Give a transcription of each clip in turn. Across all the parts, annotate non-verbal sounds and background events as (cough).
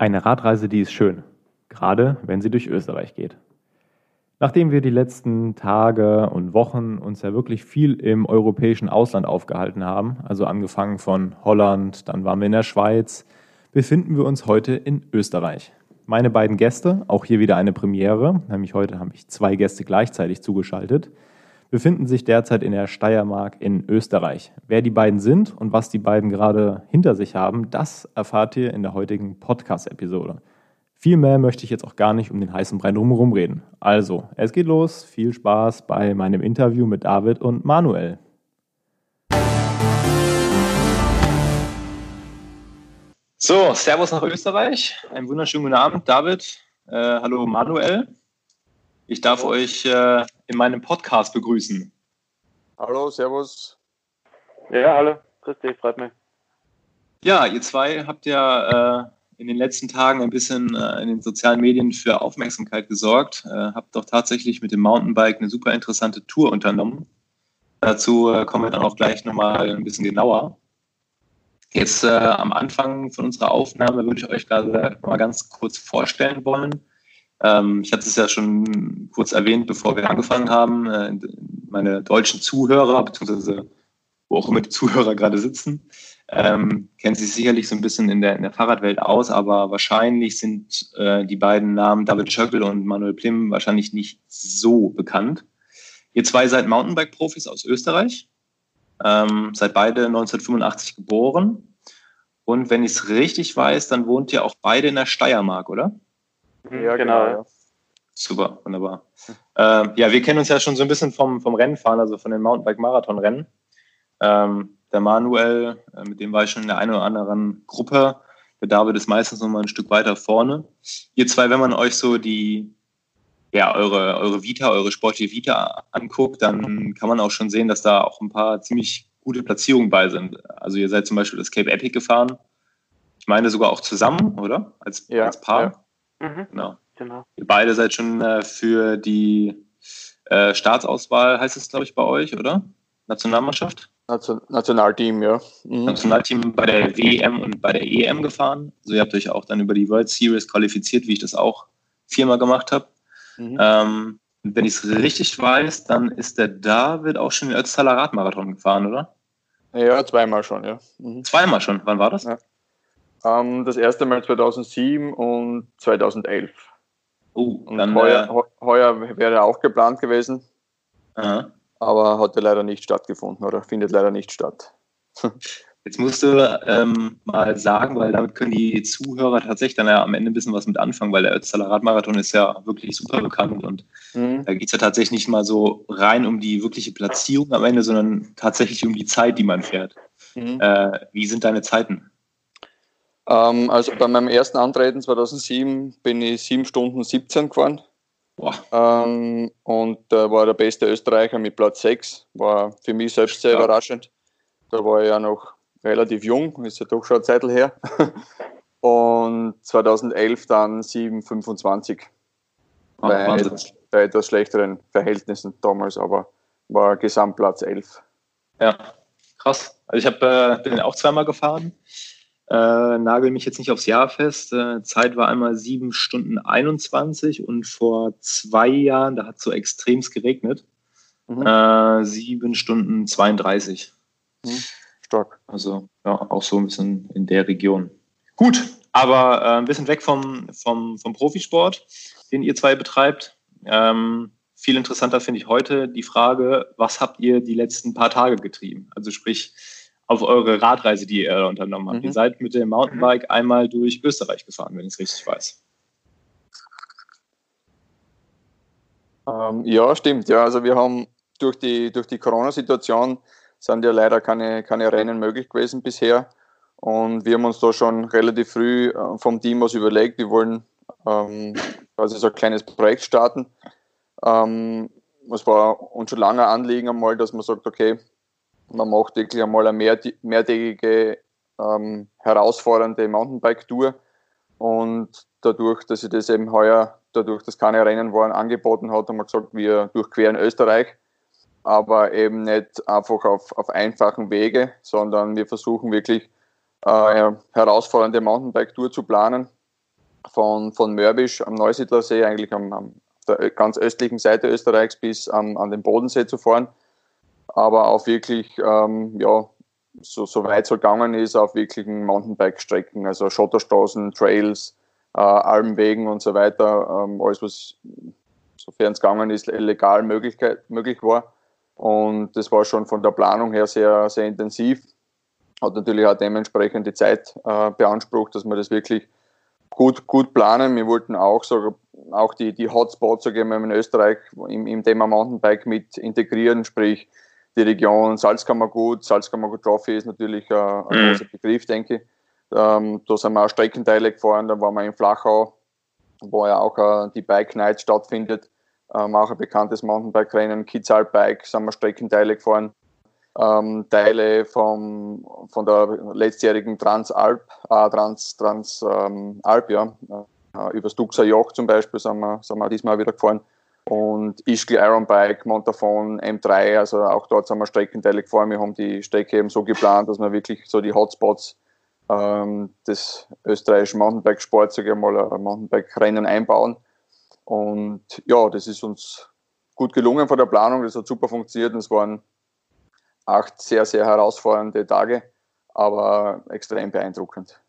Eine Radreise, die ist schön, gerade wenn sie durch Österreich geht. Nachdem wir die letzten Tage und Wochen uns ja wirklich viel im europäischen Ausland aufgehalten haben, also angefangen von Holland, dann waren wir in der Schweiz, befinden wir uns heute in Österreich. Meine beiden Gäste, auch hier wieder eine Premiere, nämlich heute habe ich zwei Gäste gleichzeitig zugeschaltet, befinden sich derzeit in der Steiermark in Österreich. Wer die beiden sind und was die beiden gerade hinter sich haben, das erfahrt ihr in der heutigen Podcast-Episode. Viel mehr möchte ich jetzt auch gar nicht um den heißen Brei drumherum reden. Also, es geht los. Viel Spaß bei meinem Interview mit David und Manuel. So, Servus nach Österreich. Einen wunderschönen guten Abend, David. Äh, hallo, Manuel. Ich darf hallo. euch äh, in meinem Podcast begrüßen. Hallo, Servus. Ja, hallo. Grüß dich, freut mich. Ja, ihr zwei habt ja äh, in den letzten Tagen ein bisschen äh, in den sozialen Medien für Aufmerksamkeit gesorgt. Äh, habt doch tatsächlich mit dem Mountainbike eine super interessante Tour unternommen. Dazu äh, kommen wir dann auch gleich nochmal ein bisschen genauer. Jetzt äh, am Anfang von unserer Aufnahme würde ich euch gerade mal ganz kurz vorstellen wollen. Ähm, ich hatte es ja schon kurz erwähnt, bevor wir angefangen haben. Äh, meine deutschen Zuhörer, beziehungsweise wo auch immer die Zuhörer gerade sitzen, ähm, kennen sich sicherlich so ein bisschen in der, in der Fahrradwelt aus, aber wahrscheinlich sind äh, die beiden Namen David Schöckel und Manuel Plim wahrscheinlich nicht so bekannt. Ihr zwei seid Mountainbike-Profis aus Österreich, ähm, seid beide 1985 geboren. Und wenn ich es richtig weiß, dann wohnt ihr auch beide in der Steiermark, oder? Ja, genau. Ja. Super, wunderbar. Äh, ja, wir kennen uns ja schon so ein bisschen vom, vom Rennfahren, also von den Mountainbike-Marathon-Rennen. Ähm, der Manuel, äh, mit dem war ich schon in der einen oder anderen Gruppe. Der David ist meistens noch mal ein Stück weiter vorne. Ihr zwei, wenn man euch so die, ja, eure, eure Vita, eure sportliche Vita anguckt, dann kann man auch schon sehen, dass da auch ein paar ziemlich gute Platzierungen bei sind. Also ihr seid zum Beispiel das Cape Epic gefahren. Ich meine sogar auch zusammen, oder? Als, ja, als Paar. Ja. Mhm, genau. genau. Ihr beide seid schon äh, für die äh, Staatsauswahl, heißt es, glaube ich, bei euch, oder? Nationalmannschaft? Nationalteam, ja. Mhm. Nationalteam bei der WM und bei der EM gefahren. Also ihr habt euch auch dann über die World Series qualifiziert, wie ich das auch viermal gemacht habe. Mhm. Ähm, wenn ich es richtig weiß, dann ist der David auch schon den Ötztaler Radmarathon gefahren, oder? Ja, zweimal schon, ja. Mhm. Zweimal schon. Wann war das? Ja. Ähm, das erste Mal 2007 und 2011. Uh, und dann, heuer, äh, heuer wäre auch geplant gewesen. Aha aber hat ja leider nicht stattgefunden oder findet leider nicht statt. (laughs) Jetzt musst du ähm, mal sagen, weil damit können die Zuhörer tatsächlich dann ja am Ende ein bisschen was mit anfangen, weil der Ötztaler Radmarathon ist ja wirklich super bekannt und mhm. da geht es ja tatsächlich nicht mal so rein um die wirkliche Platzierung am Ende, sondern tatsächlich um die Zeit, die man fährt. Mhm. Äh, wie sind deine Zeiten? Ähm, also bei meinem ersten Antreten 2007 bin ich 7 Stunden 17 gefahren. Ähm, und äh, war der beste Österreicher mit Platz 6. War für mich selbst sehr ja. überraschend. Da war ich ja noch relativ jung, ist ja doch schon eine Zeit her. (laughs) und 2011 dann 7,25. Bei, bei etwas schlechteren Verhältnissen damals, aber war Gesamtplatz 11. Ja, krass. Also ich hab, äh, bin auch zweimal gefahren. Äh, nagel mich jetzt nicht aufs Jahr fest. Äh, Zeit war einmal sieben Stunden 21 und vor zwei Jahren, da hat es so extremst geregnet, mhm. äh, sieben Stunden 32. Mhm. Stark. Also ja, auch so ein bisschen in der Region. Gut, aber äh, ein bisschen weg vom, vom, vom Profisport, den ihr zwei betreibt. Ähm, viel interessanter finde ich heute die Frage, was habt ihr die letzten paar Tage getrieben? Also sprich, auf eure Radreise, die ihr unternommen habt. Mhm. Ihr seid mit dem Mountainbike einmal durch Österreich gefahren, wenn ich es richtig weiß. Ähm, ja, stimmt. Ja, also wir haben durch die, durch die Corona-Situation sind ja leider keine, keine Rennen möglich gewesen bisher. Und wir haben uns da schon relativ früh äh, vom Team was überlegt. Wir wollen ähm, quasi so ein kleines Projekt starten. Ähm, es war uns schon lange Anliegen einmal, dass man sagt, okay, man macht wirklich einmal eine mehr, mehrtägige ähm, herausfordernde Mountainbike-Tour. Und dadurch, dass ich das eben heuer, dadurch, dass keine Rennen waren, angeboten hat, haben wir gesagt, wir durchqueren Österreich. Aber eben nicht einfach auf, auf einfachen Wege, sondern wir versuchen wirklich äh, eine herausfordernde Mountainbike-Tour zu planen. von, von Mörbisch am Neusiedlersee, eigentlich am, am der ganz östlichen Seite Österreichs bis an, an den Bodensee zu fahren. Aber auch wirklich, ähm, ja, so, so weit es gegangen ist, auf wirklichen Mountainbike-Strecken, also Schotterstraßen, Trails, äh, Almwegen und so weiter, ähm, alles was, sofern es gegangen ist, legal möglich, möglich war. Und das war schon von der Planung her sehr, sehr intensiv. Hat natürlich auch dementsprechend die Zeit äh, beansprucht, dass wir das wirklich gut, gut planen. Wir wollten auch, so, auch die, die Hotspots wir, in Österreich im, im Thema Mountainbike mit integrieren, sprich die Region Salzkammergut, Salzkammergut Trophy ist natürlich äh, ein mhm. großer Begriff, denke ich. Ähm, da sind wir auch Streckenteile gefahren, da waren wir in Flachau, wo ja auch äh, die Bike Night stattfindet, ähm, auch ein bekanntes Mountainbike-Rennen, Kids Bike, sind wir Streckenteile gefahren. Ähm, Teile vom, von der letztjährigen Transalp, äh, Trans, Trans ähm, ja, äh, übers Duxer Joch zum Beispiel sind wir, sind wir diesmal wieder gefahren und Ischgl Ironbike, Montafon, M3, also auch dort sind wir Streckenteile gefahren. Wir haben die Strecke eben so geplant, dass wir wirklich so die Hotspots ähm, des österreichischen Mountainbike-Sports, sage mal, Mountainbike-Rennen einbauen. Und ja, das ist uns gut gelungen von der Planung, das hat super funktioniert es waren acht sehr, sehr herausfordernde Tage, aber extrem beeindruckend.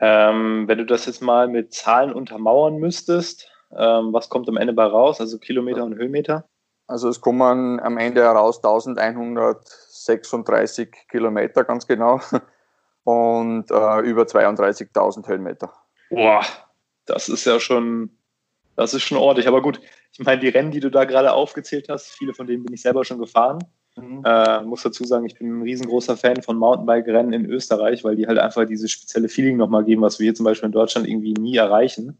Ähm, wenn du das jetzt mal mit Zahlen untermauern müsstest, ähm, was kommt am Ende bei raus? Also Kilometer und Höhenmeter? Also es kommen am Ende heraus 1136 Kilometer ganz genau (laughs) und äh, über 32.000 Höhenmeter. Boah, das ist ja schon, das ist schon ordentlich. Aber gut, ich meine, die Rennen, die du da gerade aufgezählt hast, viele von denen bin ich selber schon gefahren. Mhm. Äh, muss dazu sagen, ich bin ein riesengroßer Fan von Mountainbike-Rennen in Österreich, weil die halt einfach dieses spezielle Feeling nochmal geben, was wir hier zum Beispiel in Deutschland irgendwie nie erreichen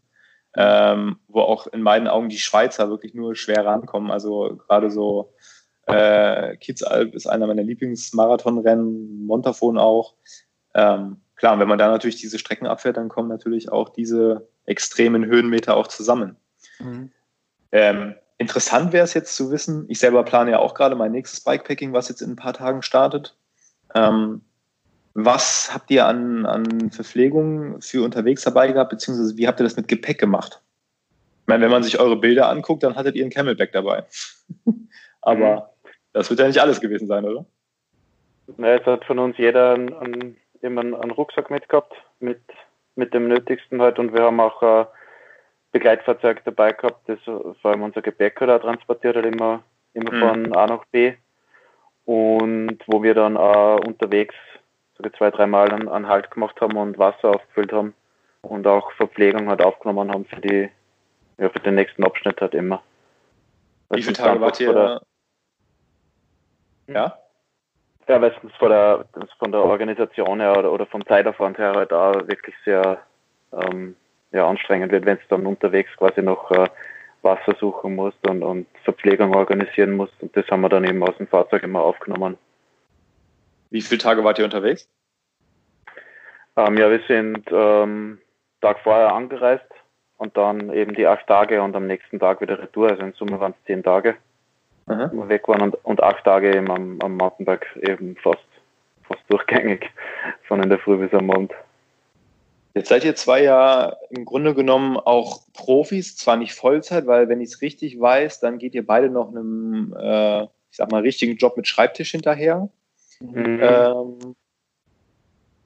ähm, wo auch in meinen Augen die Schweizer wirklich nur schwer rankommen. Also gerade so äh, Kitzalp ist einer meiner Lieblingsmarathonrennen, Montafon auch. Ähm, klar, wenn man da natürlich diese Strecken abfährt, dann kommen natürlich auch diese extremen Höhenmeter auch zusammen. Mhm. Ähm, interessant wäre es jetzt zu wissen, ich selber plane ja auch gerade mein nächstes Bikepacking, was jetzt in ein paar Tagen startet. Ähm, was habt ihr an, an Verpflegung für unterwegs dabei gehabt, beziehungsweise wie habt ihr das mit Gepäck gemacht? Ich meine, wenn man sich eure Bilder anguckt, dann hattet ihr ein Camelback dabei. (laughs) Aber mhm. das wird ja nicht alles gewesen sein, oder? Na, jetzt hat von uns jeder einen, einen, einen, einen Rucksack mitgehabt, mit, mit dem Nötigsten halt. Und wir haben auch ein Begleitfahrzeug dabei gehabt, das vor allem unser Gepäck auch transportiert hat, immer, immer mhm. von A nach B. Und wo wir dann auch unterwegs sogar zwei, dreimal einen, einen Halt gemacht haben und Wasser aufgefüllt haben und auch Verpflegung halt aufgenommen haben für die, ja, für den nächsten Abschnitt halt immer. Wie viele Tage wart ihr? Der, ja? Ja, weil es von der, von der Organisation her oder, oder vom Zeitaufwand her halt auch wirklich sehr ähm, ja, anstrengend wird, wenn es dann unterwegs quasi noch äh, Wasser suchen musst und, und Verpflegung organisieren musst. Und das haben wir dann eben aus dem Fahrzeug immer aufgenommen. Wie viele Tage wart ihr unterwegs? Ähm, ja, wir sind ähm, Tag vorher angereist und dann eben die acht Tage und am nächsten Tag wieder Retour. Also in Summe waren es zehn Tage, Aha. wo wir weg waren und, und acht Tage eben am, am Mountainbike eben fast, fast durchgängig, (laughs) von in der Früh bis am Abend. Jetzt seid ihr zwei ja im Grunde genommen auch Profis, zwar nicht Vollzeit, weil wenn ich es richtig weiß, dann geht ihr beide noch einem, äh, ich sag mal, richtigen Job mit Schreibtisch hinterher. Mhm. Ähm,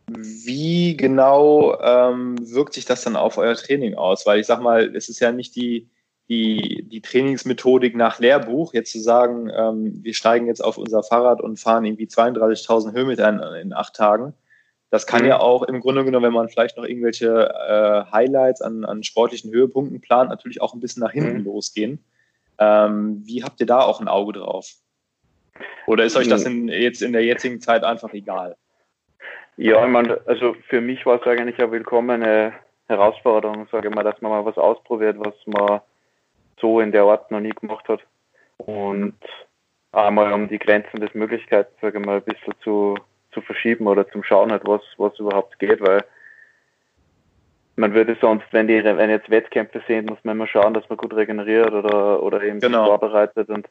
wie genau ähm, wirkt sich das dann auf euer Training aus? Weil ich sag mal, es ist ja nicht die, die, die Trainingsmethodik nach Lehrbuch, jetzt zu sagen, ähm, wir steigen jetzt auf unser Fahrrad und fahren irgendwie 32.000 Höhenmeter in, in, acht Tagen. Das kann mhm. ja auch im Grunde genommen, wenn man vielleicht noch irgendwelche äh, Highlights an, an sportlichen Höhepunkten plant, natürlich auch ein bisschen nach hinten mhm. losgehen. Ähm, wie habt ihr da auch ein Auge drauf? Oder ist euch das in, jetzt in der jetzigen Zeit einfach egal? Ja, ich meine, also für mich war es eigentlich eine willkommene Herausforderung, sage ich mal, dass man mal was ausprobiert, was man so in der Art noch nie gemacht hat. Und einmal um die Grenzen des Möglichkeiten, sage ich mal, ein bisschen zu, zu verschieben oder zum Schauen halt, was, was überhaupt geht, weil man würde sonst, wenn die, wenn jetzt Wettkämpfe sind, muss man immer schauen, dass man gut regeneriert oder, oder eben genau. vorbereitet und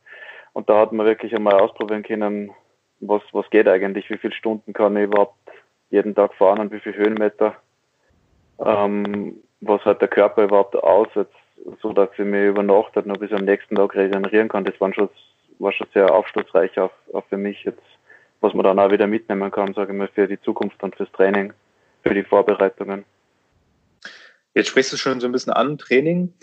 und da hat man wirklich einmal ausprobieren können, was, was geht eigentlich, wie viele Stunden kann ich überhaupt jeden Tag fahren und wie viele Höhenmeter. ähm, was hat der Körper überhaupt aussetzt, so dass ich mir über Nacht halt noch bis am nächsten Tag regenerieren kann. Das war schon, war schon sehr aufschlussreich auch, auch für mich jetzt, was man dann auch wieder mitnehmen kann, sage ich mal, für die Zukunft und fürs Training, für die Vorbereitungen. Jetzt sprichst du schon so ein bisschen an, Training.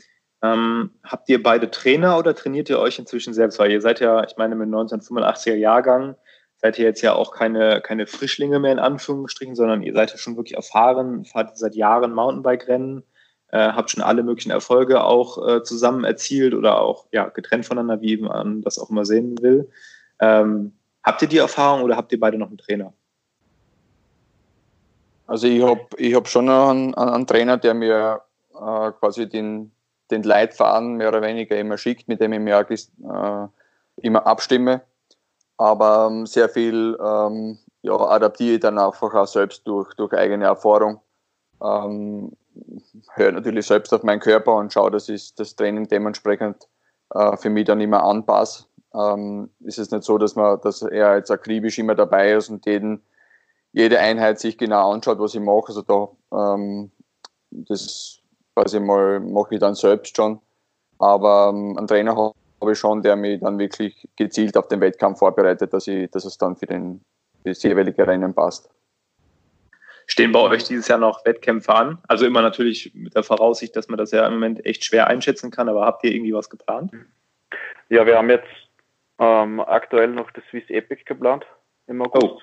Ähm, habt ihr beide Trainer oder trainiert ihr euch inzwischen selbst? Weil ihr seid ja, ich meine, mit 1985er Jahrgang seid ihr jetzt ja auch keine, keine Frischlinge mehr in Anführungsstrichen, sondern ihr seid ja schon wirklich erfahren, fahrt seit Jahren Mountainbike-Rennen, äh, habt schon alle möglichen Erfolge auch äh, zusammen erzielt oder auch ja, getrennt voneinander, wie man das auch immer sehen will. Ähm, habt ihr die Erfahrung oder habt ihr beide noch einen Trainer? Also ich habe ich hab schon einen, einen Trainer, der mir äh, quasi den, den Leitfaden mehr oder weniger immer schickt, mit dem ich mir äh, immer abstimme. Aber ähm, sehr viel ähm, ja, adaptiere ich dann einfach auch selbst durch, durch eigene Erfahrung. Ähm, höre natürlich selbst auf meinen Körper und schaue, dass ich das Training dementsprechend äh, für mich dann immer anpasse. Ähm, ist es nicht so, dass man, dass er jetzt akribisch immer dabei ist und jeden jede Einheit sich genau anschaut, was ich mache. Also da, ähm, das quasi mal mache ich dann selbst schon. Aber ähm, einen Trainer habe ich schon, der mich dann wirklich gezielt auf den Wettkampf vorbereitet, dass, ich, dass es dann für, den, für das jeweilige Rennen passt. Stehen bei euch dieses Jahr noch Wettkämpfe an? Also immer natürlich mit der Voraussicht, dass man das ja im Moment echt schwer einschätzen kann, aber habt ihr irgendwie was geplant? Ja, wir haben jetzt ähm, aktuell noch das Swiss Epic geplant im August. Oh.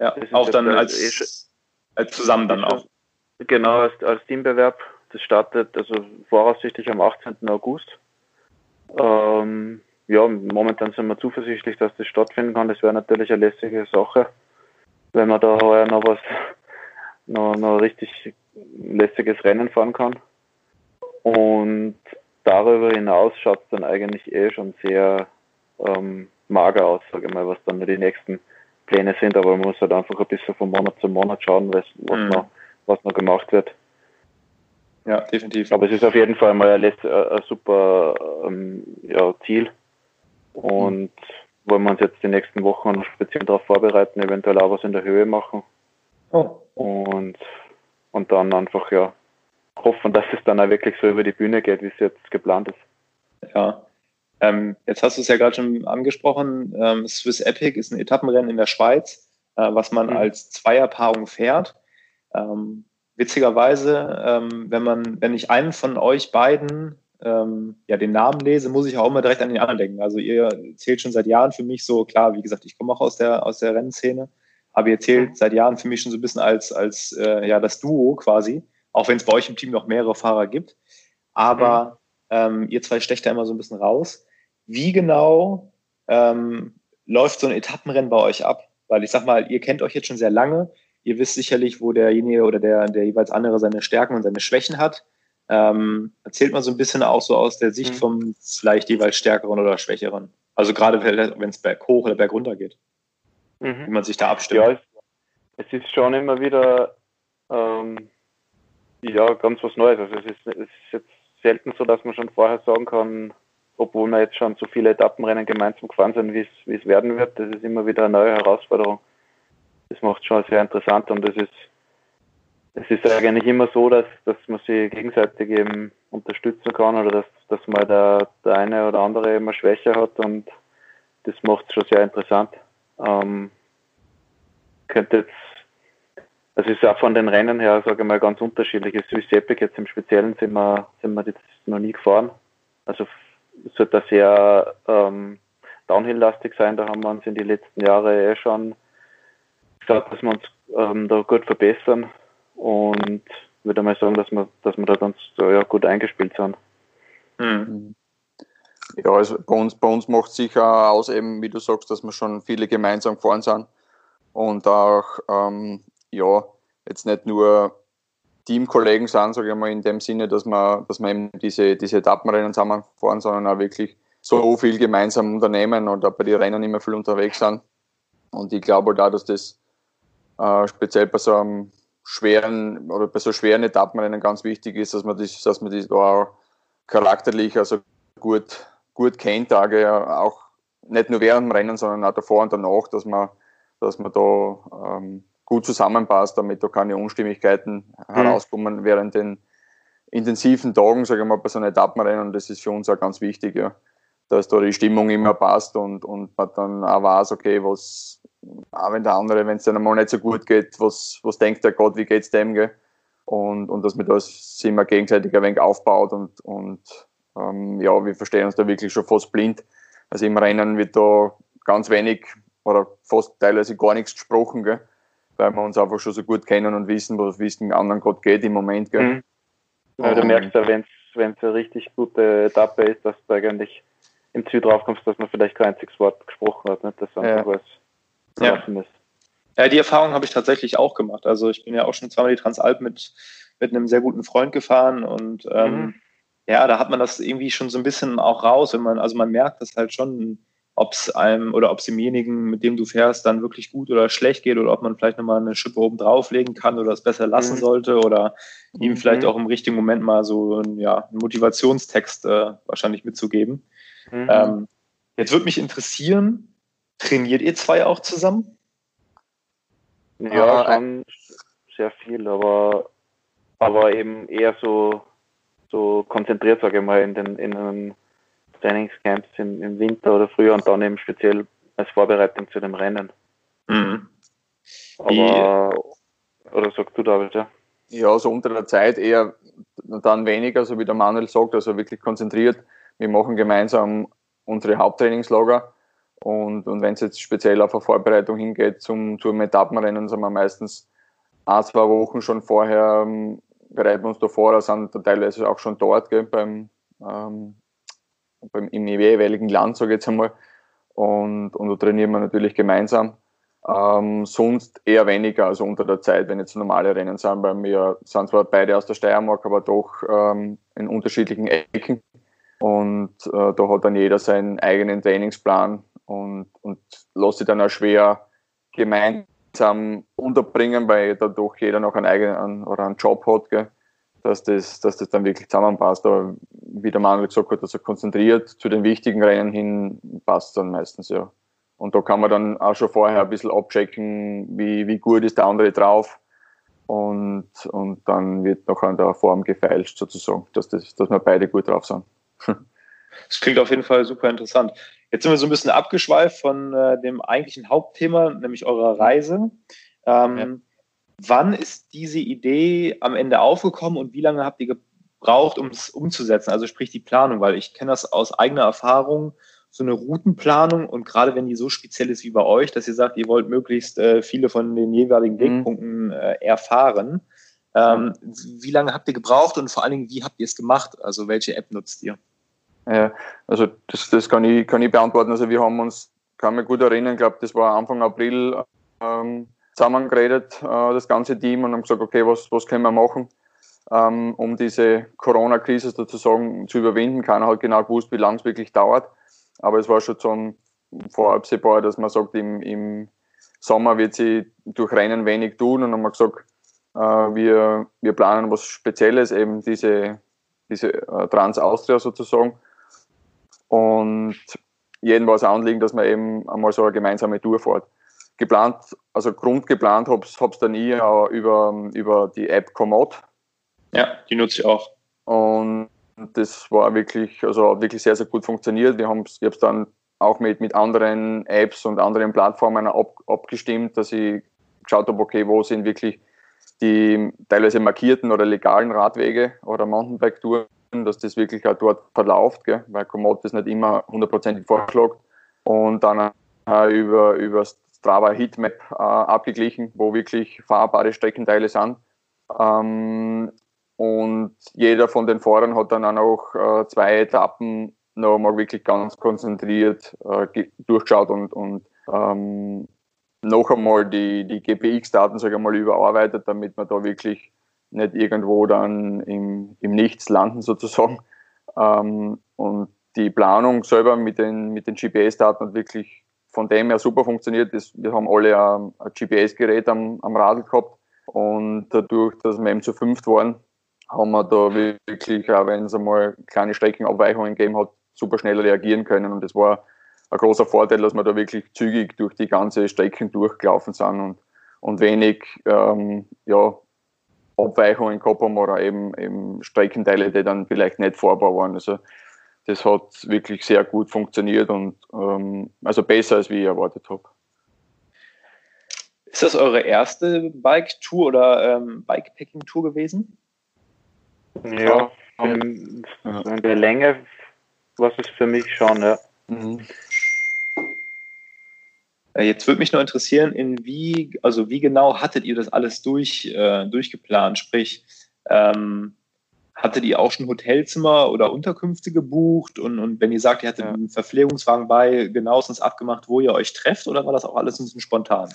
Ja, auch dann als, als zusammen dann auch. Genau, als, als Teambewerb. Das startet also voraussichtlich am 18. August. Ähm, ja, momentan sind wir zuversichtlich, dass das stattfinden kann. Das wäre natürlich eine lässige Sache, wenn man da heuer noch was, noch, noch richtig lässiges Rennen fahren kann. Und darüber hinaus schaut es dann eigentlich eh schon sehr ähm, mager aus, sage ich mal, was dann die nächsten Pläne sind, aber man muss halt einfach ein bisschen von Monat zu Monat schauen, was, mhm. noch, was noch gemacht wird. Ja, definitiv. Aber es ist auf jeden Fall mal ein, ein super ähm, ja, Ziel. Und mhm. wollen wir uns jetzt die nächsten Wochen speziell darauf vorbereiten, eventuell auch was in der Höhe machen. Oh. Und, und dann einfach ja hoffen, dass es dann auch wirklich so über die Bühne geht, wie es jetzt geplant ist. Ja, ähm, jetzt hast du es ja gerade schon angesprochen. Ähm, Swiss Epic ist ein Etappenrennen in der Schweiz, äh, was man mhm. als Zweierpaarung fährt. Ähm, witzigerweise, ähm, wenn man, wenn ich einen von euch beiden ähm, ja den Namen lese, muss ich auch immer direkt an den anderen denken. Also ihr zählt schon seit Jahren für mich so, klar, wie gesagt, ich komme auch aus der, aus der Rennszene, aber ihr zählt seit Jahren für mich schon so ein bisschen als, als äh, ja, das Duo quasi, auch wenn es bei euch im Team noch mehrere Fahrer gibt. Aber mhm. Ähm, ihr zwei stecht da immer so ein bisschen raus. Wie genau ähm, läuft so ein Etappenrennen bei euch ab? Weil ich sag mal, ihr kennt euch jetzt schon sehr lange. Ihr wisst sicherlich, wo derjenige oder der, der jeweils andere seine Stärken und seine Schwächen hat. Ähm, erzählt mal so ein bisschen auch so aus der Sicht mhm. vom vielleicht jeweils stärkeren oder schwächeren. Also gerade wenn es berg hoch oder berg runter geht. Mhm. Wie man sich da abstimmt. Ja, es, es ist schon immer wieder ähm, ja, ganz was Neues. Also es ist, es ist jetzt selten so, dass man schon vorher sagen kann, obwohl wir jetzt schon so viele Etappenrennen gemeinsam gefahren sind, wie es werden wird. Das ist immer wieder eine neue Herausforderung. Das macht schon sehr interessant und es ist es ist eigentlich immer so, dass, dass man sich gegenseitig eben unterstützen kann oder dass, dass mal der, der eine oder andere immer Schwäche hat und das macht es schon sehr interessant. Ähm, könnte jetzt also es ist auch von den Rennen her, sage ich mal, ganz unterschiedlich. Swiss Epic jetzt im Speziellen sind wir, sind wir jetzt noch nie gefahren. Also es da sehr ähm, Downhill-lastig sein. Da haben wir uns in die letzten Jahre eh schon gesagt, dass wir uns ähm, da gut verbessern und würde mal sagen, dass wir, dass wir da ganz ja, gut eingespielt sind. Mhm. Ja, also bei uns, bei uns macht sicher aus, eben wie du sagst, dass wir schon viele gemeinsam gefahren sind und auch ähm, ja, jetzt nicht nur Teamkollegen sind, sage ich mal, in dem Sinne, dass wir, dass wir eben diese, diese Etappenrennen zusammenfahren, sondern auch wirklich so viel gemeinsam unternehmen und auch bei den Rennen immer viel unterwegs sind. Und ich glaube halt auch, dass das äh, speziell bei so einem schweren oder bei so schweren Etappenrennen ganz wichtig ist, dass man das, dass man das auch charakterlich also gut, gut kennt, auch nicht nur während dem Rennen, sondern auch davor und danach, dass man, dass man da ähm, gut zusammenpasst, damit da keine Unstimmigkeiten mhm. herauskommen während den intensiven Tagen, sage ich mal, bei so einem Etappenrennen. Und das ist für uns auch ganz wichtig, ja, dass da die Stimmung immer passt und, und man dann auch weiß, okay, was, auch wenn der andere, wenn es dann einmal nicht so gut geht, was, was denkt der Gott, wie geht's dem, gell? Und, und dass man das immer gegenseitig ein wenig aufbaut und, und ähm, ja, wir verstehen uns da wirklich schon fast blind. Also im Rennen wird da ganz wenig oder fast teilweise gar nichts gesprochen, gell? weil wir uns einfach schon so gut kennen und wissen, was es dem anderen gerade geht im Moment. Gell? Mhm. Ja, du merkst ja, wenn es eine richtig gute Etappe ist, dass du eigentlich im Ziel draufkommst, dass man vielleicht kein einziges Wort gesprochen hat, nicht? dass einfach ja. was ja. Ja, die Erfahrung habe ich tatsächlich auch gemacht. Also ich bin ja auch schon zweimal die Transalp mit, mit einem sehr guten Freund gefahren und ähm, mhm. ja, da hat man das irgendwie schon so ein bisschen auch raus, wenn man, also man merkt das halt schon, ob es einem oder ob es demjenigen, mit dem du fährst, dann wirklich gut oder schlecht geht oder ob man vielleicht nochmal eine Schippe oben drauflegen kann oder es besser lassen mhm. sollte oder ihm mhm. vielleicht auch im richtigen Moment mal so ein, ja, einen Motivationstext äh, wahrscheinlich mitzugeben. Mhm. Ähm, jetzt würde mich interessieren, trainiert ihr zwei auch zusammen? Ja, ah, schon sehr viel, aber, aber eben eher so, so konzentriert, sage ich mal, in den, in den Trainingscamps im, im Winter oder früher und dann eben speziell als Vorbereitung zu dem Rennen. Mhm. Aber, oder sagst du David, ja? Ja, so unter der Zeit eher dann weniger, so wie der Manuel sagt, also wirklich konzentriert. Wir machen gemeinsam unsere Haupttrainingslager und, und wenn es jetzt speziell auf eine Vorbereitung hingeht zum, zum Etappenrennen, sind wir meistens ein, zwei Wochen schon vorher, ähm, bereiten wir uns da vor, da sind teilweise auch schon dort gell, beim, ähm, beim, im jeweiligen Land, sage ich jetzt einmal. Und, und da trainieren wir natürlich gemeinsam. Ähm, sonst eher weniger, also unter der Zeit, wenn jetzt normale Rennen sind, weil wir sind zwar beide aus der Steiermark, aber doch ähm, in unterschiedlichen Ecken. Und äh, da hat dann jeder seinen eigenen Trainingsplan und, und lässt sich dann auch schwer gemeinsam unterbringen, weil dadurch jeder noch einen eigenen oder einen Job hat. Gell? dass das, dass das dann wirklich zusammenpasst. Aber wie der Manuel gesagt hat, also konzentriert zu den wichtigen Rennen hin passt dann meistens, ja. Und da kann man dann auch schon vorher ein bisschen abchecken, wie, wie gut ist der andere drauf. Und, und dann wird noch an der Form gefeilscht sozusagen, dass, das, dass wir beide gut drauf sind. (laughs) Das klingt auf jeden Fall super interessant. Jetzt sind wir so ein bisschen abgeschweift von äh, dem eigentlichen Hauptthema, nämlich eurer Reise. Ähm, ja. Wann ist diese Idee am Ende aufgekommen und wie lange habt ihr gebraucht, um es umzusetzen? Also sprich die Planung, weil ich kenne das aus eigener Erfahrung, so eine Routenplanung und gerade wenn die so speziell ist wie bei euch, dass ihr sagt, ihr wollt möglichst äh, viele von den jeweiligen mhm. Wegpunkten äh, erfahren. Ähm, wie lange habt ihr gebraucht und vor allen Dingen, wie habt ihr es gemacht? Also welche App nutzt ihr? Ja, also das, das kann, ich, kann ich beantworten. Also wir haben uns, kann mich gut erinnern, ich glaube, das war Anfang April ähm, zusammengeredet, äh, das ganze Team, und haben gesagt, okay, was, was können wir machen, ähm, um diese Corona-Krise sozusagen zu überwinden. Keiner hat genau gewusst, wie lange es wirklich dauert. Aber es war schon so vorabsehbar, dass man sagt, im, im Sommer wird sie durch Rennen wenig tun. Und dann haben wir gesagt, äh, wir, wir planen was Spezielles, eben diese, diese äh, Trans-Austria sozusagen. Und jeden war es anliegen, dass man eben einmal so eine gemeinsame Tour fährt geplant, also grundgeplant habe ich es dann eher über, über die App Komoot. Ja, die nutze ich auch. Und das war wirklich, also wirklich sehr, sehr gut funktioniert. Wir haben ich habe es dann auch mit, mit anderen Apps und anderen Plattformen ab, abgestimmt, dass ich geschaut habe, okay, wo sind wirklich die teilweise markierten oder legalen Radwege oder Mountainbike-Touren, dass das wirklich auch dort verläuft, gell? weil Komoot das nicht immer hundertprozentig vorschlägt. Und dann äh, über, über Strava Heatmap äh, abgeglichen, wo wirklich fahrbare Streckenteile sind. Ähm, und jeder von den Fahrern hat dann auch äh, zwei Etappen noch mal wirklich ganz konzentriert äh, durchgeschaut und, und ähm, noch einmal die, die GPX-Daten sage ich mal überarbeitet, damit wir da wirklich nicht irgendwo dann im, im Nichts landen sozusagen. Ähm, und die Planung selber mit den, mit den GPS-Daten hat wirklich von dem her super funktioniert. wir haben alle ein, ein GPS-Gerät am, am Radl gehabt und dadurch, dass wir eben zu fünft waren, haben wir da wirklich, auch wenn es einmal kleine Streckenabweichungen gegeben hat, super schnell reagieren können. Und das war ein großer Vorteil, dass wir da wirklich zügig durch die ganze Strecken durchgelaufen sind und, und wenig ähm, ja, Abweichungen gehabt haben oder eben, eben Streckenteile, die dann vielleicht nicht fahrbar waren. Also das hat wirklich sehr gut funktioniert und ähm, also besser als wie ich erwartet habe. Ist das eure erste Bike-Tour oder ähm, Bikepacking-Tour gewesen? Ja, in, in der Länge war es für mich schon, ja. Mhm. Äh, jetzt würde mich nur interessieren, in wie, also wie genau hattet ihr das alles durch, äh, durchgeplant? Sprich, ähm, hattet ihr auch schon Hotelzimmer oder Unterkünfte gebucht? Und, und wenn ihr sagt, ihr hattet ja. einen Verpflegungswagen bei, genauestens abgemacht, wo ihr euch trefft, oder war das auch alles ein bisschen spontan?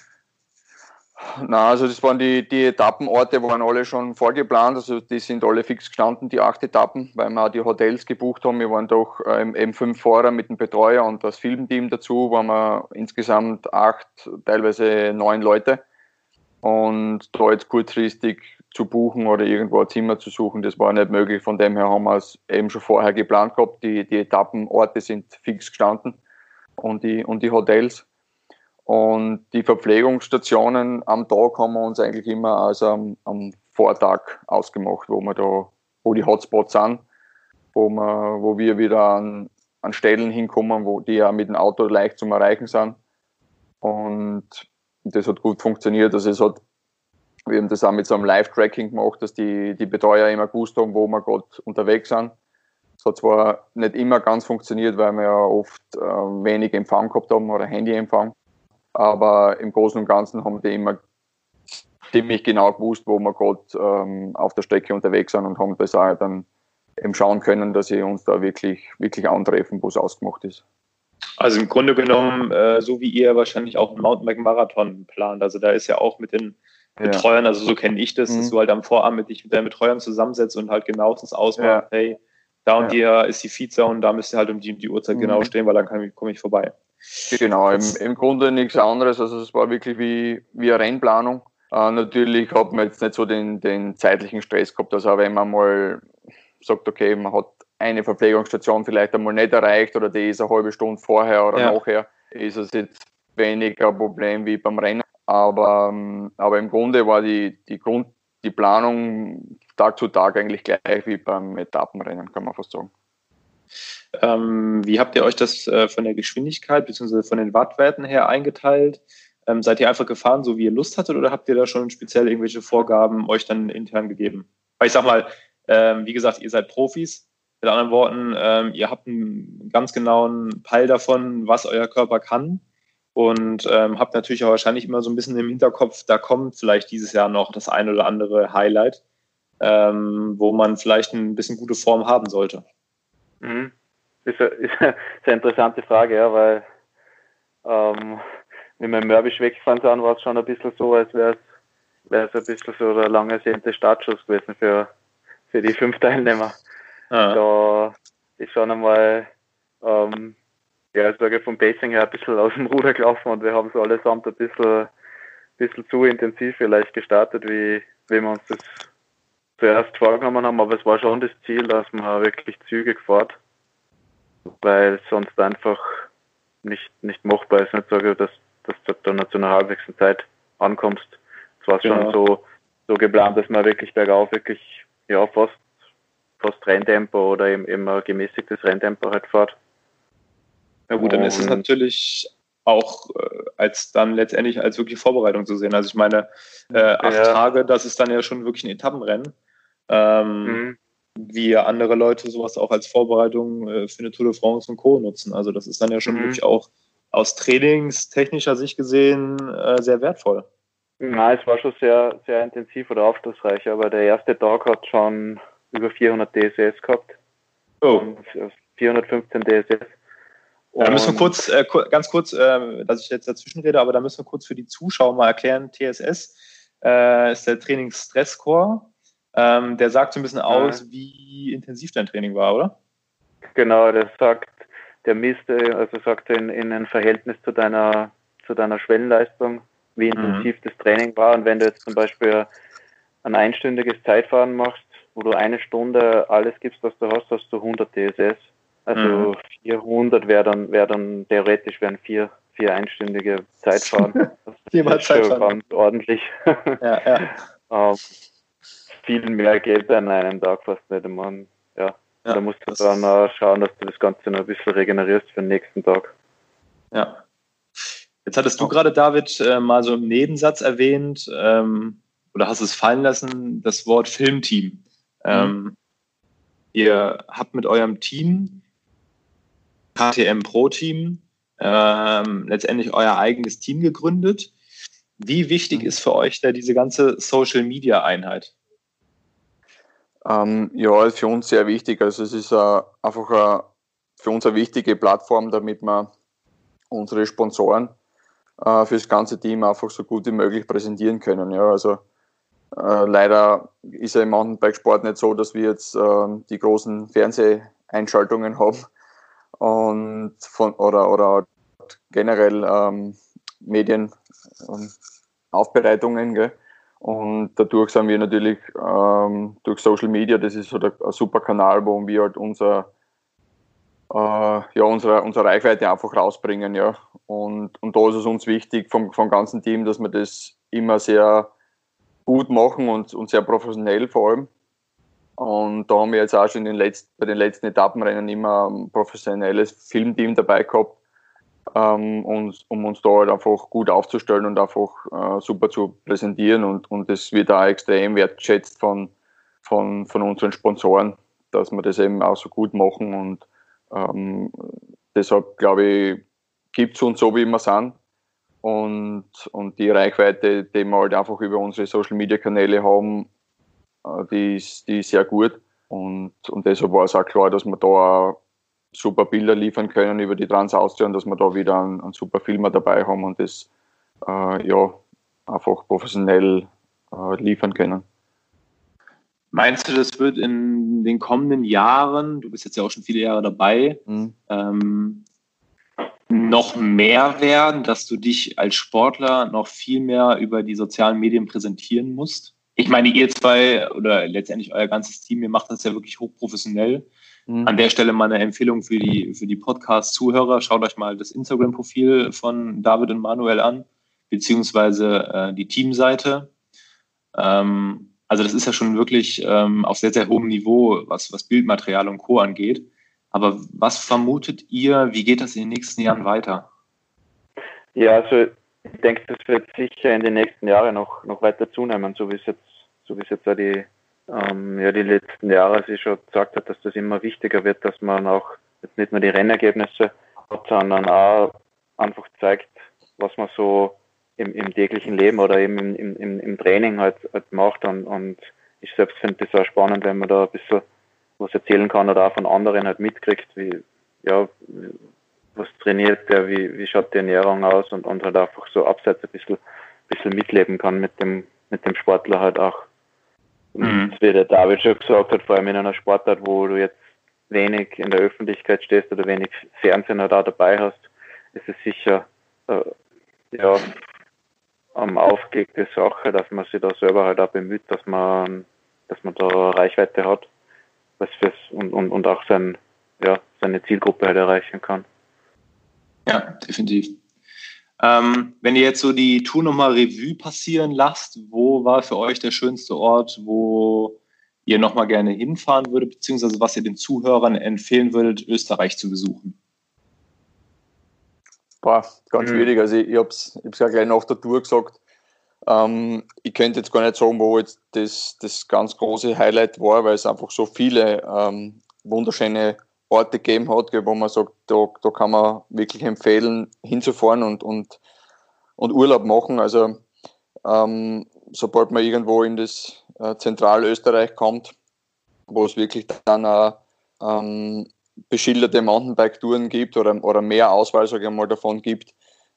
Na, also das waren die, die Etappenorte, waren alle schon vorgeplant, also die sind alle fix gestanden, die acht Etappen, weil wir auch die Hotels gebucht haben. Wir waren doch ähm, eben fünf Fahrer mit dem Betreuer und das Filmteam dazu, waren wir insgesamt acht, teilweise neun Leute. Und da jetzt kurzfristig zu buchen oder irgendwo ein Zimmer zu suchen, das war nicht möglich. Von dem her haben wir es eben schon vorher geplant gehabt. Die, die Etappenorte sind fix gestanden und die, und die Hotels. Und die Verpflegungsstationen am Tag haben wir uns eigentlich immer also am, am Vortag ausgemacht, wo wir da, wo die Hotspots sind, wo, wir, wo wir wieder an, an Stellen hinkommen, wo die ja mit dem Auto leicht zum Erreichen sind. Und das hat gut funktioniert. Also es hat, wir haben das auch mit so einem Live-Tracking gemacht, dass die, die Betreuer immer gewusst haben, wo wir gerade unterwegs sind. Es hat zwar nicht immer ganz funktioniert, weil wir ja oft äh, wenig Empfang gehabt haben oder Handyempfang. Aber im Großen und Ganzen haben die immer ziemlich genau gewusst, wo wir gerade ähm, auf der Strecke unterwegs sind und haben das auch dann eben schauen können, dass sie uns da wirklich, wirklich antreffen, wo es ausgemacht ist. Also im Grunde genommen, äh, so wie ihr wahrscheinlich auch einen Mountainbike-Marathon plant. Also da ist ja auch mit den Betreuern, ja. also so kenne ich das, mhm. dass du halt am Vorabend mit dich mit deinen Betreuern zusammensetzt und halt genauestens ausmachst, ja. hey, da und ja. hier ist die Feedzone und da müsst ihr halt um die, die Uhrzeit mhm. genau stehen, weil dann komme ich vorbei. Genau, im, im Grunde nichts anderes. Also es war wirklich wie, wie eine Rennplanung. Äh, natürlich hat man jetzt nicht so den, den zeitlichen Stress gehabt. Also wenn man mal sagt, okay, man hat eine Verpflegungsstation vielleicht einmal nicht erreicht oder die ist eine halbe Stunde vorher oder ja. nachher, ist es jetzt weniger ein Problem wie beim Rennen. Aber, ähm, aber im Grunde war die, die, Grund, die Planung Tag zu Tag eigentlich gleich wie beim Etappenrennen, kann man fast sagen. Ähm, wie habt ihr euch das äh, von der Geschwindigkeit bzw. von den Wattwerten her eingeteilt? Ähm, seid ihr einfach gefahren, so wie ihr Lust hattet, oder habt ihr da schon speziell irgendwelche Vorgaben euch dann intern gegeben? Weil ich sag mal, ähm, wie gesagt, ihr seid Profis. Mit anderen Worten, ähm, ihr habt einen ganz genauen Peil davon, was euer Körper kann. Und ähm, habt natürlich auch wahrscheinlich immer so ein bisschen im Hinterkopf, da kommt vielleicht dieses Jahr noch das ein oder andere Highlight, ähm, wo man vielleicht ein bisschen gute Form haben sollte. Mhm. Ist, eine, (laughs) ist eine sehr interessante Frage, ja, weil ähm, wenn wir in Mörbisch weggefahren sind, war es schon ein bisschen so, als wäre es ein bisschen so der lange ersehnte Startschuss gewesen für, für die fünf Teilnehmer. Ah. Da ist schon einmal, ähm, ja, ich sage vom Pacing her ein bisschen aus dem Ruder gelaufen und wir haben so allesamt ein bisschen, bisschen zu intensiv vielleicht gestartet, wie, wie wir uns das zuerst vorgenommen haben, aber es war schon das Ziel, dass man wirklich zügig fährt, weil sonst einfach nicht, nicht machbar ist. Nicht sage, dass, dass du dann zu einer halbwegs Zeit ankommst. Es war schon ja. so, so geplant, dass man wirklich bergauf wirklich ja, fast, fast Renntempo oder eben, ein gemäßigtes Renntempo halt fährt. Ja gut, dann ist es natürlich auch äh, als dann letztendlich als wirklich Vorbereitung zu sehen. Also ich meine, äh, acht ja. Tage, das ist dann ja schon wirklich ein Etappenrennen ähm, mhm. Wie andere Leute sowas auch als Vorbereitung äh, für eine Tour de France und Co. nutzen. Also das ist dann ja schon mhm. wirklich auch aus trainingstechnischer Sicht gesehen äh, sehr wertvoll. Ja, es war schon sehr, sehr intensiv oder aufschlussreich, aber der erste Tag hat schon über 400 DSS gehabt. Oh. 415 DSS. Ja, da müssen wir kurz, äh, ganz kurz, äh, dass ich jetzt dazwischen rede, aber da müssen wir kurz für die Zuschauer mal erklären, TSS äh, ist der Trainingsstresscore. Ähm, der sagt so ein bisschen aus, ja. wie intensiv dein Training war, oder? Genau, der sagt, der misst, also sagt in, in ein Verhältnis zu deiner, zu deiner Schwellenleistung, wie mhm. intensiv mhm. das Training war. Und wenn du jetzt zum Beispiel ein einstündiges Zeitfahren machst, wo du eine Stunde alles gibst, was du hast, hast du 100 DSS. Also mhm. 400 wäre dann, wäre dann theoretisch wären vier, vier einstündige Zeitfahren. (laughs) Viermal Zeitfahren. Ganz ordentlich. Ja, ja. (laughs) ähm, viel mehr geht an einem Tag fast nicht. Man, ja. ja da musst du dann uh, schauen, dass du das Ganze noch ein bisschen regenerierst für den nächsten Tag. Ja. Jetzt hattest du gerade, David, äh, mal so im Nebensatz erwähnt, ähm, oder hast es fallen lassen, das Wort Filmteam. Ähm, mhm. Ihr habt mit eurem Team, KTM Pro Team, ähm, letztendlich euer eigenes Team gegründet. Wie wichtig mhm. ist für euch da diese ganze Social Media Einheit? Ähm, ja, für uns sehr wichtig. Also es ist uh, einfach uh, für uns eine wichtige Plattform, damit wir unsere Sponsoren uh, für das ganze Team einfach so gut wie möglich präsentieren können. Ja, also äh, leider ist ja im Mountainbikesport nicht so, dass wir jetzt äh, die großen Fernseheinschaltungen haben und von, oder, oder generell ähm, Medienaufbereitungen. Ähm, und dadurch sind wir natürlich ähm, durch Social Media, das ist so der, ein super Kanal, wo wir halt unser, äh, ja, unsere, unsere Reichweite einfach rausbringen. Ja. Und, und da ist es uns wichtig vom, vom ganzen Team, dass wir das immer sehr gut machen und, und sehr professionell vor allem. Und da haben wir jetzt auch schon den letzten, bei den letzten Etappenrennen immer ein professionelles Filmteam dabei gehabt, ähm, und, um uns da halt einfach gut aufzustellen und einfach äh, super zu präsentieren. Und, und das wird auch extrem wertgeschätzt von, von, von unseren Sponsoren, dass wir das eben auch so gut machen. Und ähm, deshalb glaube ich, gibt es uns so, wie wir sind. Und, und die Reichweite, die wir halt einfach über unsere Social Media Kanäle haben, äh, die ist, die ist sehr gut. Und, und deshalb war es auch klar, dass wir da auch super Bilder liefern können über die Transaustria und dass wir da wieder einen, einen super Filmer dabei haben und das äh, ja, einfach professionell äh, liefern können. Meinst du, das wird in den kommenden Jahren, du bist jetzt ja auch schon viele Jahre dabei, mhm. ähm, noch mehr werden, dass du dich als Sportler noch viel mehr über die sozialen Medien präsentieren musst? Ich meine, ihr zwei oder letztendlich euer ganzes Team, ihr macht das ja wirklich hochprofessionell. Mhm. An der Stelle mal eine Empfehlung für die, für die Podcast-Zuhörer. Schaut euch mal das Instagram-Profil von David und Manuel an, beziehungsweise äh, die Teamseite. Ähm, also das ist ja schon wirklich ähm, auf sehr, sehr hohem Niveau, was, was Bildmaterial und Co. angeht. Aber was vermutet ihr, wie geht das in den nächsten Jahren weiter? Ja, also ich denke, das wird sicher in den nächsten Jahren noch, noch weiter zunehmen, so wie es jetzt, so wie es jetzt die, ähm, ja, die letzten Jahre sich schon gesagt hat, dass das immer wichtiger wird, dass man auch jetzt nicht nur die Rennergebnisse hat, sondern auch einfach zeigt, was man so im, im täglichen Leben oder eben im, im, im Training halt, halt macht und, und ich selbst finde das auch spannend, wenn man da ein bisschen was erzählen kann oder auch von anderen halt mitkriegt, wie, ja, was trainiert der, wie, wie schaut die Ernährung aus und, und halt einfach so abseits ein bisschen, bisschen mitleben kann mit dem, mit dem Sportler halt auch. Mhm. wie der David schon gesagt hat, vor allem in einer Sportart, wo du jetzt wenig in der Öffentlichkeit stehst oder wenig Fernsehen da dabei hast, ist es sicher äh, ja, am aufgelegte Sache, dass man sich da selber halt auch bemüht, dass man, dass man da Reichweite hat was fürs und, und, und auch sein, ja, seine Zielgruppe halt erreichen kann. Ja, definitiv. Ähm, wenn ihr jetzt so die Tour nochmal Revue passieren lasst, wo war für euch der schönste Ort, wo ihr nochmal gerne hinfahren würdet, beziehungsweise was ihr den Zuhörern empfehlen würdet, Österreich zu besuchen? Boah, ganz mhm. schwierig. Also ich, ich habe es ja gleich nach der Tour gesagt, ähm, ich könnte jetzt gar nicht sagen, wo jetzt das, das ganz große Highlight war, weil es einfach so viele ähm, wunderschöne Orte gegeben hat, wo man sagt, da, da kann man wirklich empfehlen, hinzufahren und, und, und Urlaub machen. Also ähm, sobald man irgendwo in das äh, Zentralösterreich kommt, wo es wirklich dann auch ähm, beschilderte Mountainbike-Touren gibt oder, oder mehr Auswahl, sage ich mal, davon gibt,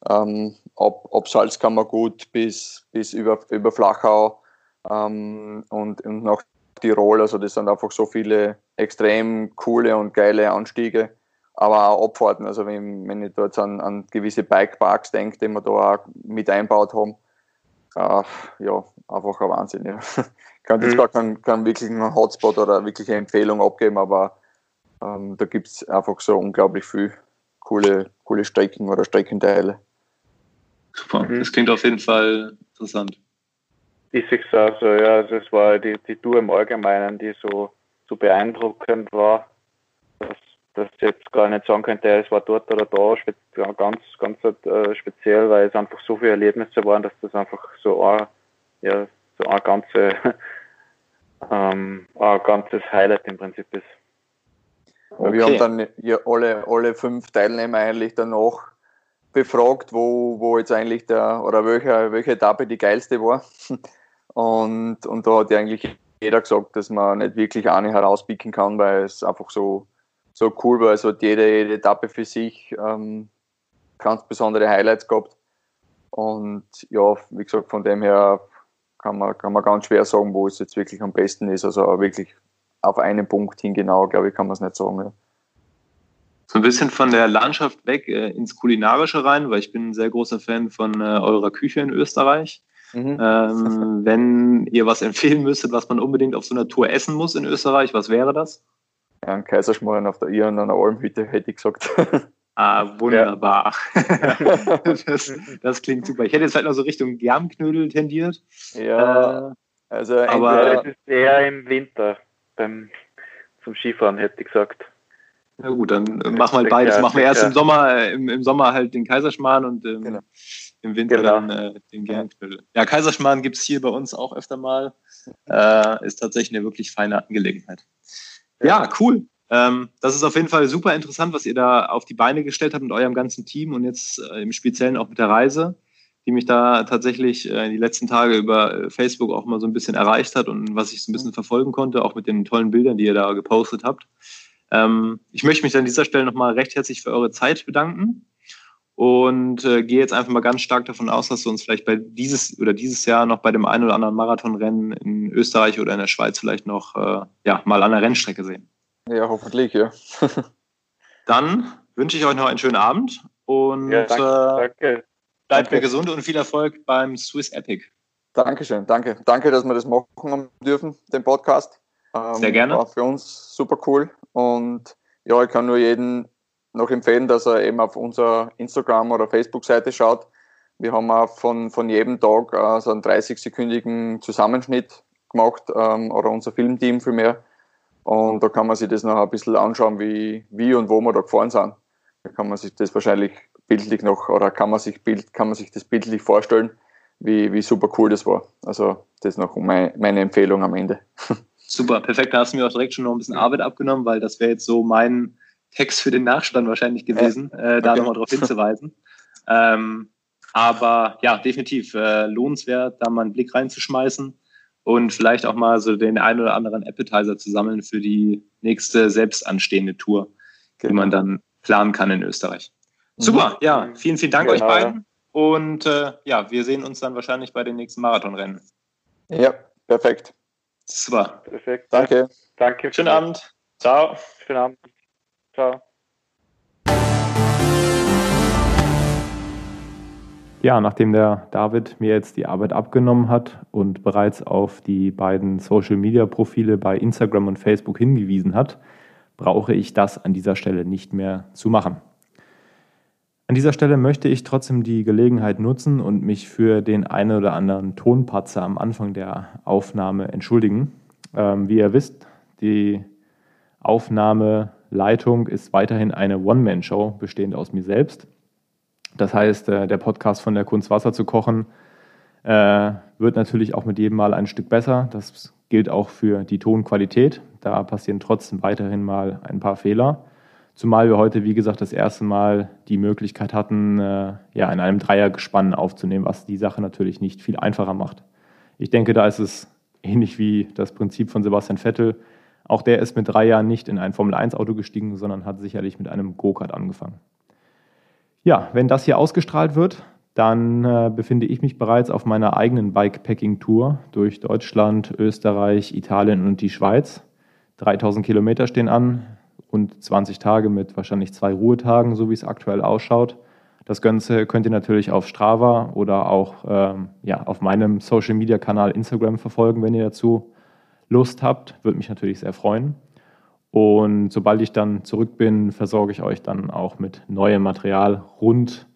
ähm, ab, ab Salzkammergut bis, bis über, über Flachau ähm, und, und nach Tirol. Also das sind einfach so viele extrem coole und geile Anstiege, aber auch Abfahrten. Also wenn, wenn ich da jetzt an, an gewisse Bikeparks denke, die wir da auch mit einbaut haben, äh, ja, einfach ein Wahnsinn. Ja. Ich (laughs) kann jetzt mhm. gar keinen, keinen wirklichen Hotspot oder wirkliche Empfehlung abgeben, aber ähm, da gibt es einfach so unglaublich viel coole, coole Strecken oder Streckenteile. Super, mhm. das klingt auf jeden Fall interessant. Ist es also, ja, es war die, die Tour im Allgemeinen, die so, so beeindruckend war, dass, dass ich jetzt gar nicht sagen könnte, es war dort oder da ganz, ganz äh, speziell, weil es einfach so viele Erlebnisse waren, dass das einfach so ein, ja, so ein, ganze, (laughs) ähm, ein ganzes Highlight im Prinzip ist. Okay. Wir haben dann ja, alle, alle fünf Teilnehmer eigentlich danach befragt, wo, wo jetzt eigentlich der oder welche, welche Etappe die geilste war. (laughs) Und, und da hat ja eigentlich jeder gesagt, dass man nicht wirklich eine herauspicken kann, weil es einfach so, so cool war. Also hat jede, jede Etappe für sich ähm, ganz besondere Highlights gehabt. Und ja, wie gesagt, von dem her kann man, kann man ganz schwer sagen, wo es jetzt wirklich am besten ist. Also wirklich auf einen Punkt hin genau, glaube ich, kann man es nicht sagen. Ja. So ein bisschen von der Landschaft weg äh, ins Kulinarische rein, weil ich bin ein sehr großer Fan von äh, eurer Küche in Österreich. Mhm. Ähm, (laughs) wenn ihr was empfehlen müsstet, was man unbedingt auf so einer Tour essen muss in Österreich, was wäre das? Ja, ein Kaiserschmarrn auf der Ir und einer Almhütte, hätte ich gesagt. (laughs) Ah, wunderbar. Ja. (laughs) das, das, klingt super. Ich hätte jetzt halt noch so Richtung Germknödel tendiert. Ja, äh, also aber es ist eher im Winter beim, zum Skifahren, hätte ich gesagt. Na gut, dann machen wir halt beides. Machen wir erst im Sommer, äh, im, im Sommer halt den Kaiserschmarrn und ähm, genau. Im Winter genau. dann äh, den Gernknödel. Ja, Kaiserschmarrn gibt es hier bei uns auch öfter mal. Äh, ist tatsächlich eine wirklich feine Angelegenheit. Ja, cool. Ähm, das ist auf jeden Fall super interessant, was ihr da auf die Beine gestellt habt mit eurem ganzen Team und jetzt äh, im Speziellen auch mit der Reise, die mich da tatsächlich äh, die letzten Tage über Facebook auch mal so ein bisschen erreicht hat und was ich so ein bisschen verfolgen konnte, auch mit den tollen Bildern, die ihr da gepostet habt. Ähm, ich möchte mich an dieser Stelle nochmal recht herzlich für eure Zeit bedanken und äh, gehe jetzt einfach mal ganz stark davon aus, dass du uns vielleicht bei dieses oder dieses Jahr noch bei dem einen oder anderen Marathonrennen in Österreich oder in der Schweiz vielleicht noch äh, ja, mal an der Rennstrecke sehen. Ja, hoffentlich, ja. (laughs) Dann wünsche ich euch noch einen schönen Abend und ja, danke, äh, danke. bleibt mir gesund und viel Erfolg beim Swiss Epic. Dankeschön, danke. Danke, dass wir das machen dürfen, den Podcast. Ähm, Sehr gerne. War für uns super cool. Und ja, ich kann nur jedem noch empfehlen, dass er eben auf unserer Instagram- oder Facebook-Seite schaut. Wir haben auch von, von jedem Tag äh, so einen 30-sekündigen Zusammenschnitt gemacht, ähm, oder unser Filmteam vielmehr. Und da kann man sich das noch ein bisschen anschauen, wie, wie und wo wir da gefahren sind. Da kann man sich das wahrscheinlich bildlich noch, oder kann man sich, Bild, kann man sich das bildlich vorstellen, wie, wie super cool das war. Also das ist noch meine, meine Empfehlung am Ende. (laughs) Super, perfekt. Da hast du mir auch direkt schon noch ein bisschen Arbeit abgenommen, weil das wäre jetzt so mein Text für den Nachspann wahrscheinlich gewesen, äh, da okay. nochmal darauf hinzuweisen. (laughs) ähm, aber ja, definitiv äh, lohnenswert, da mal einen Blick reinzuschmeißen und vielleicht auch mal so den einen oder anderen Appetizer zu sammeln für die nächste selbst anstehende Tour, genau. die man dann planen kann in Österreich. Mhm. Super, ja, vielen, vielen Dank genau. euch beiden. Und äh, ja, wir sehen uns dann wahrscheinlich bei den nächsten Marathonrennen. Ja, perfekt. Super. Perfekt. Danke. Danke. Schönen Abend. Ciao. Schönen Abend. Ciao. Ja, nachdem der David mir jetzt die Arbeit abgenommen hat und bereits auf die beiden Social-Media-Profile bei Instagram und Facebook hingewiesen hat, brauche ich das an dieser Stelle nicht mehr zu machen. An dieser Stelle möchte ich trotzdem die Gelegenheit nutzen und mich für den einen oder anderen Tonpatzer am Anfang der Aufnahme entschuldigen. Ähm, wie ihr wisst, die Aufnahmeleitung ist weiterhin eine One-Man-Show, bestehend aus mir selbst. Das heißt, äh, der Podcast von der Kunst Wasser zu kochen äh, wird natürlich auch mit jedem Mal ein Stück besser. Das gilt auch für die Tonqualität. Da passieren trotzdem weiterhin mal ein paar Fehler. Zumal wir heute, wie gesagt, das erste Mal die Möglichkeit hatten, äh, ja, in einem Dreiergespann aufzunehmen, was die Sache natürlich nicht viel einfacher macht. Ich denke, da ist es ähnlich wie das Prinzip von Sebastian Vettel. Auch der ist mit drei Jahren nicht in ein Formel-1-Auto gestiegen, sondern hat sicherlich mit einem Go-Kart angefangen. Ja, wenn das hier ausgestrahlt wird, dann äh, befinde ich mich bereits auf meiner eigenen Bikepacking-Tour durch Deutschland, Österreich, Italien und die Schweiz. 3000 Kilometer stehen an und 20 Tage mit wahrscheinlich zwei Ruhetagen, so wie es aktuell ausschaut. Das Ganze könnt ihr natürlich auf Strava oder auch ähm, ja, auf meinem Social Media Kanal Instagram verfolgen, wenn ihr dazu Lust habt. Würde mich natürlich sehr freuen. Und sobald ich dann zurück bin, versorge ich euch dann auch mit neuem Material rund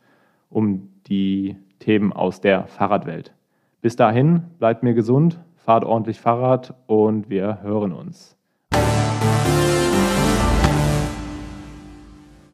um die Themen aus der Fahrradwelt. Bis dahin, bleibt mir gesund, fahrt ordentlich Fahrrad und wir hören uns.